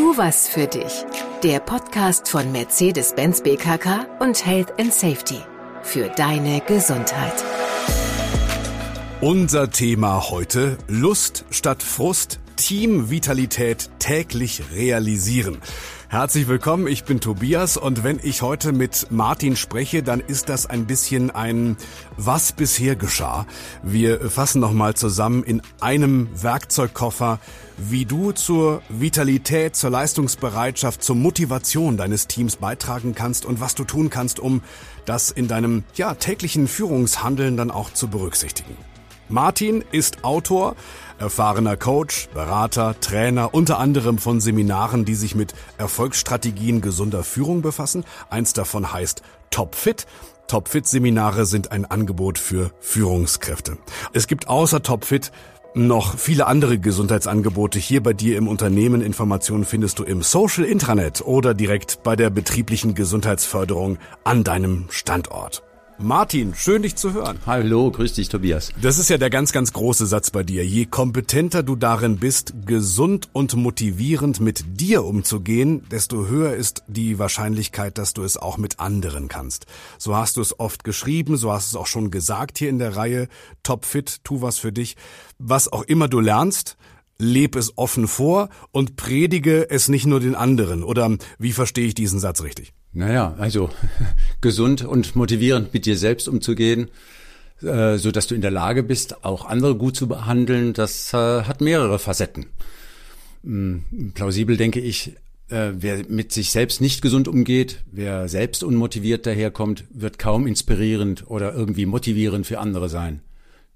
Tu was für dich. Der Podcast von Mercedes-Benz BKK und Health and Safety. Für deine Gesundheit. Unser Thema heute Lust statt Frust, Teamvitalität täglich realisieren. Herzlich willkommen, ich bin Tobias und wenn ich heute mit Martin spreche, dann ist das ein bisschen ein Was bisher geschah. Wir fassen nochmal zusammen in einem Werkzeugkoffer, wie du zur Vitalität, zur Leistungsbereitschaft, zur Motivation deines Teams beitragen kannst und was du tun kannst, um das in deinem ja, täglichen Führungshandeln dann auch zu berücksichtigen. Martin ist Autor, erfahrener Coach, Berater, Trainer, unter anderem von Seminaren, die sich mit Erfolgsstrategien gesunder Führung befassen. Eins davon heißt Topfit. Topfit-Seminare sind ein Angebot für Führungskräfte. Es gibt außer Topfit noch viele andere Gesundheitsangebote hier bei dir im Unternehmen. Informationen findest du im Social Intranet oder direkt bei der betrieblichen Gesundheitsförderung an deinem Standort. Martin, schön dich zu hören. Hallo, grüß dich, Tobias. Das ist ja der ganz, ganz große Satz bei dir. Je kompetenter du darin bist, gesund und motivierend mit dir umzugehen, desto höher ist die Wahrscheinlichkeit, dass du es auch mit anderen kannst. So hast du es oft geschrieben, so hast du es auch schon gesagt hier in der Reihe. Top fit, tu was für dich. Was auch immer du lernst, leb es offen vor und predige es nicht nur den anderen. Oder wie verstehe ich diesen Satz richtig? Naja, also gesund und motivierend mit dir selbst umzugehen, äh, so dass du in der Lage bist, auch andere gut zu behandeln, das äh, hat mehrere Facetten. Hm, plausibel denke ich, äh, wer mit sich selbst nicht gesund umgeht, wer selbst unmotiviert daherkommt, wird kaum inspirierend oder irgendwie motivierend für andere sein.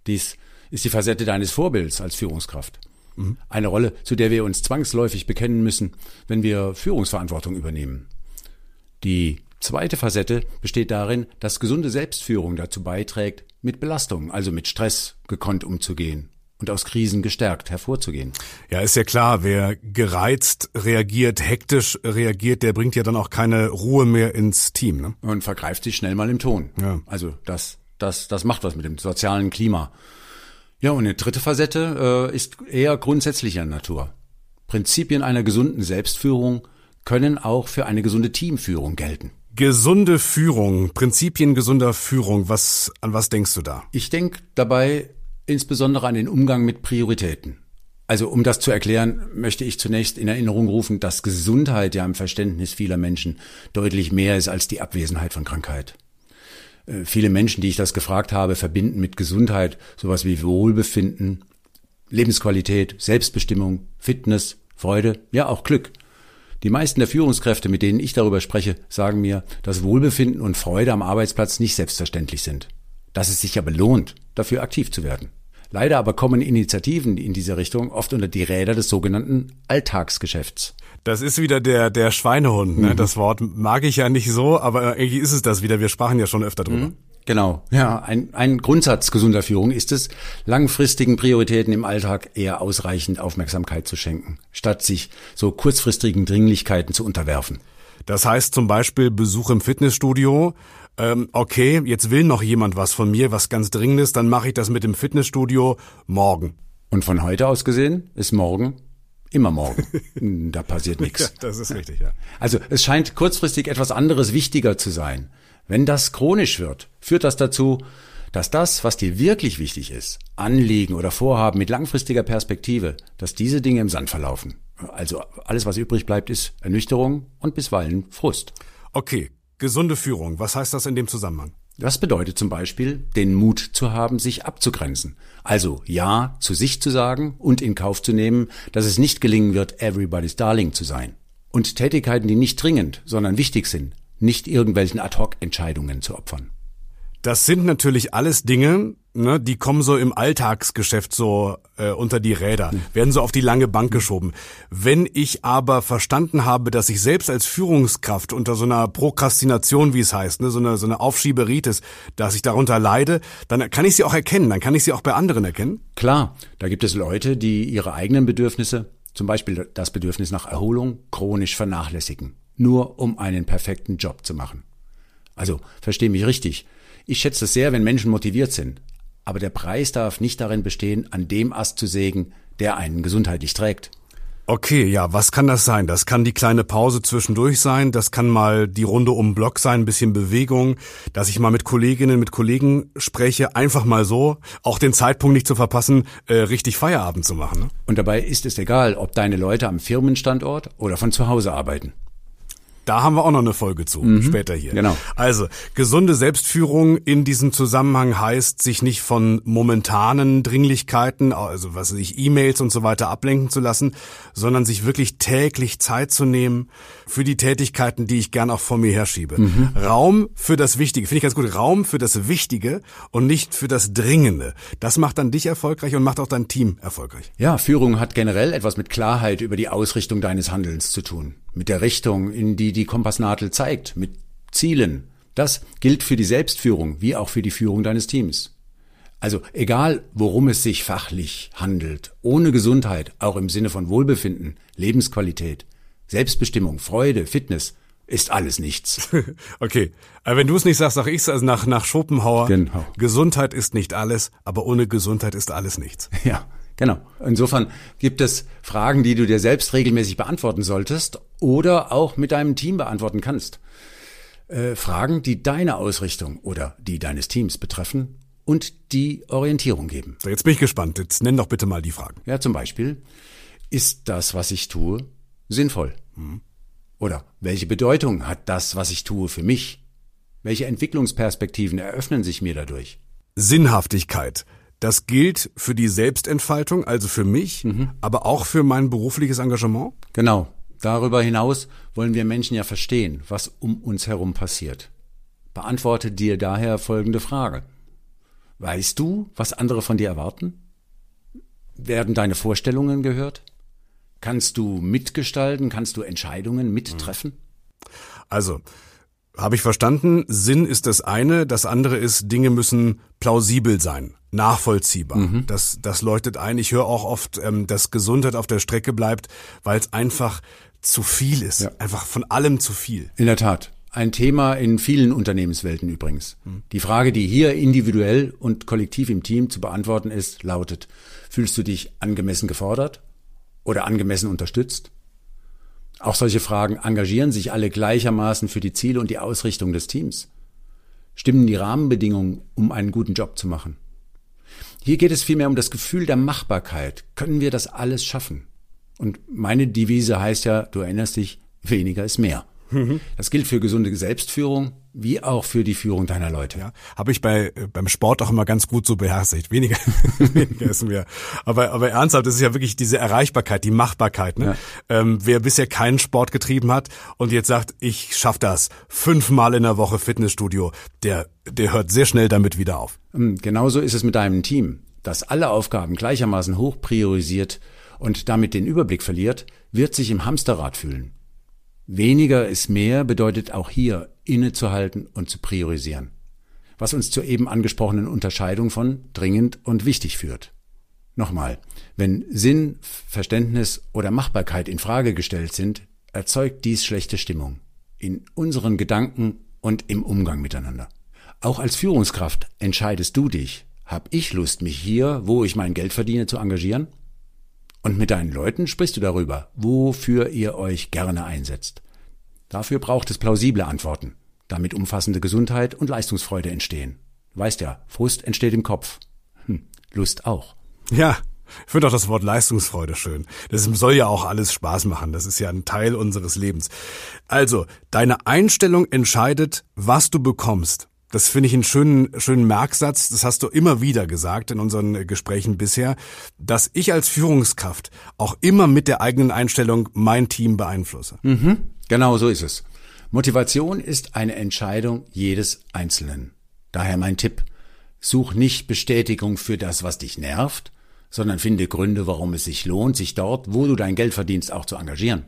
Dies ist die Facette deines Vorbilds als Führungskraft. Mhm. Eine Rolle, zu der wir uns zwangsläufig bekennen müssen, wenn wir Führungsverantwortung übernehmen. Die zweite Facette besteht darin, dass gesunde Selbstführung dazu beiträgt, mit Belastung, also mit Stress gekonnt umzugehen und aus Krisen gestärkt hervorzugehen. Ja, ist ja klar, wer gereizt reagiert, hektisch reagiert, der bringt ja dann auch keine Ruhe mehr ins Team. Ne? Und vergreift sich schnell mal im Ton. Ja. Also das, das, das macht was mit dem sozialen Klima. Ja, und eine dritte Facette äh, ist eher grundsätzlicher Natur. Prinzipien einer gesunden Selbstführung können auch für eine gesunde Teamführung gelten. Gesunde Führung, Prinzipien gesunder Führung, was, an was denkst du da? Ich denke dabei insbesondere an den Umgang mit Prioritäten. Also um das zu erklären, möchte ich zunächst in Erinnerung rufen, dass Gesundheit ja im Verständnis vieler Menschen deutlich mehr ist als die Abwesenheit von Krankheit. Äh, viele Menschen, die ich das gefragt habe, verbinden mit Gesundheit sowas wie Wohlbefinden, Lebensqualität, Selbstbestimmung, Fitness, Freude, ja auch Glück. Die meisten der Führungskräfte, mit denen ich darüber spreche, sagen mir, dass Wohlbefinden und Freude am Arbeitsplatz nicht selbstverständlich sind. Dass es sich aber lohnt, dafür aktiv zu werden. Leider aber kommen Initiativen in diese Richtung oft unter die Räder des sogenannten Alltagsgeschäfts. Das ist wieder der, der Schweinehund. Ne? Mhm. Das Wort mag ich ja nicht so, aber irgendwie ist es das wieder. Wir sprachen ja schon öfter drüber. Mhm. Genau, ja, ein, ein Grundsatz gesunder Führung ist es, langfristigen Prioritäten im Alltag eher ausreichend Aufmerksamkeit zu schenken, statt sich so kurzfristigen Dringlichkeiten zu unterwerfen. Das heißt zum Beispiel Besuch im Fitnessstudio. Ähm, okay, jetzt will noch jemand was von mir, was ganz Dringendes, dann mache ich das mit dem Fitnessstudio morgen. Und von heute aus gesehen ist morgen immer morgen. da passiert nichts. Ja, das ist richtig, ja. Also es scheint kurzfristig etwas anderes wichtiger zu sein. Wenn das chronisch wird, führt das dazu, dass das, was dir wirklich wichtig ist, Anliegen oder Vorhaben mit langfristiger Perspektive, dass diese Dinge im Sand verlaufen. Also alles, was übrig bleibt, ist Ernüchterung und bisweilen Frust. Okay, gesunde Führung. Was heißt das in dem Zusammenhang? Das bedeutet zum Beispiel, den Mut zu haben, sich abzugrenzen. Also Ja zu sich zu sagen und in Kauf zu nehmen, dass es nicht gelingen wird, everybody's darling zu sein. Und Tätigkeiten, die nicht dringend, sondern wichtig sind, nicht irgendwelchen Ad-hoc-Entscheidungen zu opfern. Das sind natürlich alles Dinge, ne, die kommen so im Alltagsgeschäft so äh, unter die Räder, mhm. werden so auf die lange Bank geschoben. Wenn ich aber verstanden habe, dass ich selbst als Führungskraft unter so einer Prokrastination, wie es heißt, ne, so eine, so eine Aufschieberitis, dass ich darunter leide, dann kann ich sie auch erkennen, dann kann ich sie auch bei anderen erkennen. Klar, da gibt es Leute, die ihre eigenen Bedürfnisse, zum Beispiel das Bedürfnis nach Erholung, chronisch vernachlässigen nur um einen perfekten Job zu machen. Also, versteh mich richtig. Ich schätze es sehr, wenn Menschen motiviert sind. Aber der Preis darf nicht darin bestehen, an dem Ast zu sägen, der einen gesundheitlich trägt. Okay, ja, was kann das sein? Das kann die kleine Pause zwischendurch sein, das kann mal die Runde um den Block sein, ein bisschen Bewegung, dass ich mal mit Kolleginnen, mit Kollegen spreche, einfach mal so, auch den Zeitpunkt nicht zu verpassen, äh, richtig Feierabend zu machen. Ne? Und dabei ist es egal, ob deine Leute am Firmenstandort oder von zu Hause arbeiten. Da haben wir auch noch eine Folge zu, mhm, später hier. Genau. Also, gesunde Selbstführung in diesem Zusammenhang heißt, sich nicht von momentanen Dringlichkeiten, also was weiß ich, E-Mails und so weiter ablenken zu lassen, sondern sich wirklich täglich Zeit zu nehmen für die Tätigkeiten, die ich gern auch vor mir herschiebe. Mhm. Raum für das Wichtige, finde ich ganz gut, Raum für das Wichtige und nicht für das Dringende. Das macht dann dich erfolgreich und macht auch dein Team erfolgreich. Ja, Führung hat generell etwas mit Klarheit über die Ausrichtung deines Handelns zu tun mit der Richtung, in die die Kompassnadel zeigt, mit Zielen. Das gilt für die Selbstführung wie auch für die Führung deines Teams. Also egal, worum es sich fachlich handelt, ohne Gesundheit, auch im Sinne von Wohlbefinden, Lebensqualität, Selbstbestimmung, Freude, Fitness, ist alles nichts. okay, aber wenn du es nicht sagst, sag ich's. Also nach nach Schopenhauer. Genau. Gesundheit ist nicht alles, aber ohne Gesundheit ist alles nichts. Ja, Genau. Insofern gibt es Fragen, die du dir selbst regelmäßig beantworten solltest oder auch mit deinem Team beantworten kannst. Äh, Fragen, die deine Ausrichtung oder die deines Teams betreffen und die Orientierung geben. So, jetzt bin ich gespannt. Jetzt nenn doch bitte mal die Fragen. Ja, zum Beispiel, ist das, was ich tue, sinnvoll? Mhm. Oder welche Bedeutung hat das, was ich tue, für mich? Welche Entwicklungsperspektiven eröffnen sich mir dadurch? Sinnhaftigkeit. Das gilt für die Selbstentfaltung, also für mich, mhm. aber auch für mein berufliches Engagement? Genau. Darüber hinaus wollen wir Menschen ja verstehen, was um uns herum passiert. Beantworte dir daher folgende Frage. Weißt du, was andere von dir erwarten? Werden deine Vorstellungen gehört? Kannst du mitgestalten? Kannst du Entscheidungen mittreffen? Also, habe ich verstanden, Sinn ist das eine, das andere ist, Dinge müssen plausibel sein, nachvollziehbar. Mhm. Das, das leuchtet ein. Ich höre auch oft, ähm, dass Gesundheit auf der Strecke bleibt, weil es einfach zu viel ist. Ja. Einfach von allem zu viel. In der Tat. Ein Thema in vielen Unternehmenswelten übrigens. Mhm. Die Frage, die hier individuell und kollektiv im Team zu beantworten ist, lautet, fühlst du dich angemessen gefordert oder angemessen unterstützt? Auch solche Fragen, engagieren sich alle gleichermaßen für die Ziele und die Ausrichtung des Teams? Stimmen die Rahmenbedingungen, um einen guten Job zu machen? Hier geht es vielmehr um das Gefühl der Machbarkeit. Können wir das alles schaffen? Und meine Devise heißt ja, du erinnerst dich, weniger ist mehr. Mhm. Das gilt für gesunde Selbstführung wie auch für die Führung deiner Leute. Ja, habe ich bei äh, beim Sport auch immer ganz gut so beherzigt. Weniger, weniger ist mehr. Aber aber ernsthaft, das ist ja wirklich diese Erreichbarkeit, die Machbarkeit. Ne? Ja. Ähm, wer bisher keinen Sport getrieben hat und jetzt sagt, ich schaff das fünfmal in der Woche Fitnessstudio, der der hört sehr schnell damit wieder auf. Hm, genauso ist es mit deinem Team, das alle Aufgaben gleichermaßen hoch priorisiert und damit den Überblick verliert, wird sich im Hamsterrad fühlen. Weniger ist mehr bedeutet auch hier innezuhalten und zu priorisieren, was uns zur eben angesprochenen Unterscheidung von dringend und wichtig führt. Nochmal, wenn Sinn, Verständnis oder Machbarkeit in Frage gestellt sind, erzeugt dies schlechte Stimmung in unseren Gedanken und im Umgang miteinander. Auch als Führungskraft entscheidest du dich, hab ich Lust, mich hier, wo ich mein Geld verdiene, zu engagieren? Und mit deinen Leuten sprichst du darüber, wofür ihr euch gerne einsetzt. Dafür braucht es plausible Antworten, damit umfassende Gesundheit und Leistungsfreude entstehen. Weißt ja, Frust entsteht im Kopf. Hm, Lust auch. Ja, ich finde auch das Wort Leistungsfreude schön. Das soll ja auch alles Spaß machen. Das ist ja ein Teil unseres Lebens. Also, deine Einstellung entscheidet, was du bekommst. Das finde ich einen schönen, schönen Merksatz. Das hast du immer wieder gesagt in unseren Gesprächen bisher, dass ich als Führungskraft auch immer mit der eigenen Einstellung mein Team beeinflusse. Mhm, genau so ist es. Motivation ist eine Entscheidung jedes Einzelnen. Daher mein Tipp. Such nicht Bestätigung für das, was dich nervt, sondern finde Gründe, warum es sich lohnt, sich dort, wo du dein Geld verdienst, auch zu engagieren.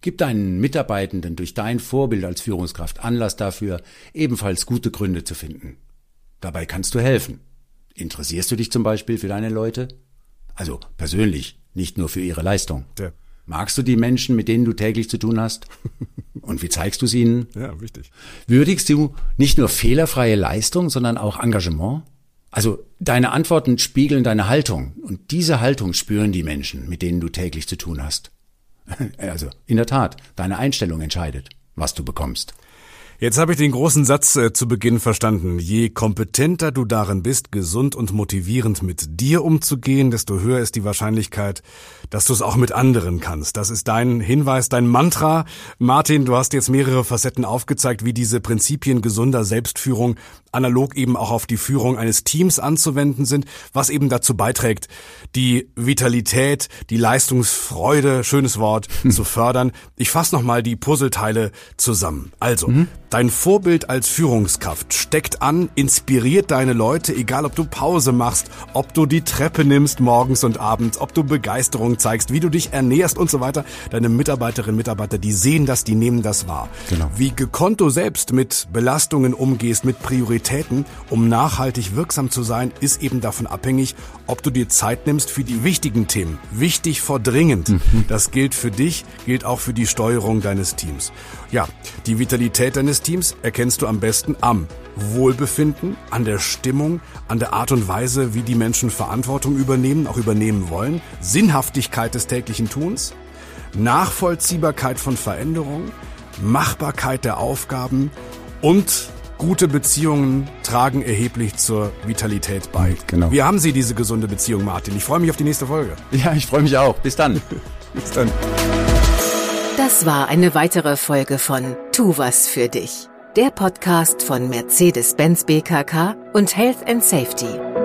Gib deinen Mitarbeitenden durch dein Vorbild als Führungskraft Anlass dafür, ebenfalls gute Gründe zu finden. Dabei kannst du helfen. Interessierst du dich zum Beispiel für deine Leute? Also persönlich, nicht nur für ihre Leistung. Ja. Magst du die Menschen, mit denen du täglich zu tun hast? Und wie zeigst du es ihnen? Ja, wichtig. Würdigst du nicht nur fehlerfreie Leistung, sondern auch Engagement? Also deine Antworten spiegeln deine Haltung und diese Haltung spüren die Menschen, mit denen du täglich zu tun hast. Also in der Tat, deine Einstellung entscheidet, was du bekommst. Jetzt habe ich den großen Satz äh, zu Beginn verstanden. Je kompetenter du darin bist, gesund und motivierend mit dir umzugehen, desto höher ist die Wahrscheinlichkeit, dass du es auch mit anderen kannst. Das ist dein Hinweis, dein Mantra. Martin, du hast jetzt mehrere Facetten aufgezeigt, wie diese Prinzipien gesunder Selbstführung analog eben auch auf die Führung eines Teams anzuwenden sind, was eben dazu beiträgt, die Vitalität, die Leistungsfreude, schönes Wort, hm. zu fördern. Ich fasse nochmal die Puzzleteile zusammen. Also, mhm. Dein Vorbild als Führungskraft steckt an, inspiriert deine Leute, egal ob du Pause machst, ob du die Treppe nimmst morgens und abends, ob du Begeisterung zeigst, wie du dich ernährst und so weiter. Deine Mitarbeiterinnen und Mitarbeiter, die sehen das, die nehmen das wahr. Genau. Wie gekonnt du selbst mit Belastungen umgehst, mit Prioritäten, um nachhaltig wirksam zu sein, ist eben davon abhängig, ob du dir Zeit nimmst für die wichtigen Themen. Wichtig vor dringend. Mhm. Das gilt für dich, gilt auch für die Steuerung deines Teams. Ja, die Vitalität deines Teams erkennst du am besten am Wohlbefinden, an der Stimmung, an der Art und Weise, wie die Menschen Verantwortung übernehmen, auch übernehmen wollen, Sinnhaftigkeit des täglichen Tuns, Nachvollziehbarkeit von Veränderungen, Machbarkeit der Aufgaben und gute Beziehungen tragen erheblich zur Vitalität bei. Genau. Wie haben Sie diese gesunde Beziehung, Martin? Ich freue mich auf die nächste Folge. Ja, ich freue mich auch. Bis dann. Bis dann. Das war eine weitere Folge von Tu was für dich, der Podcast von Mercedes-Benz BKK und Health and Safety.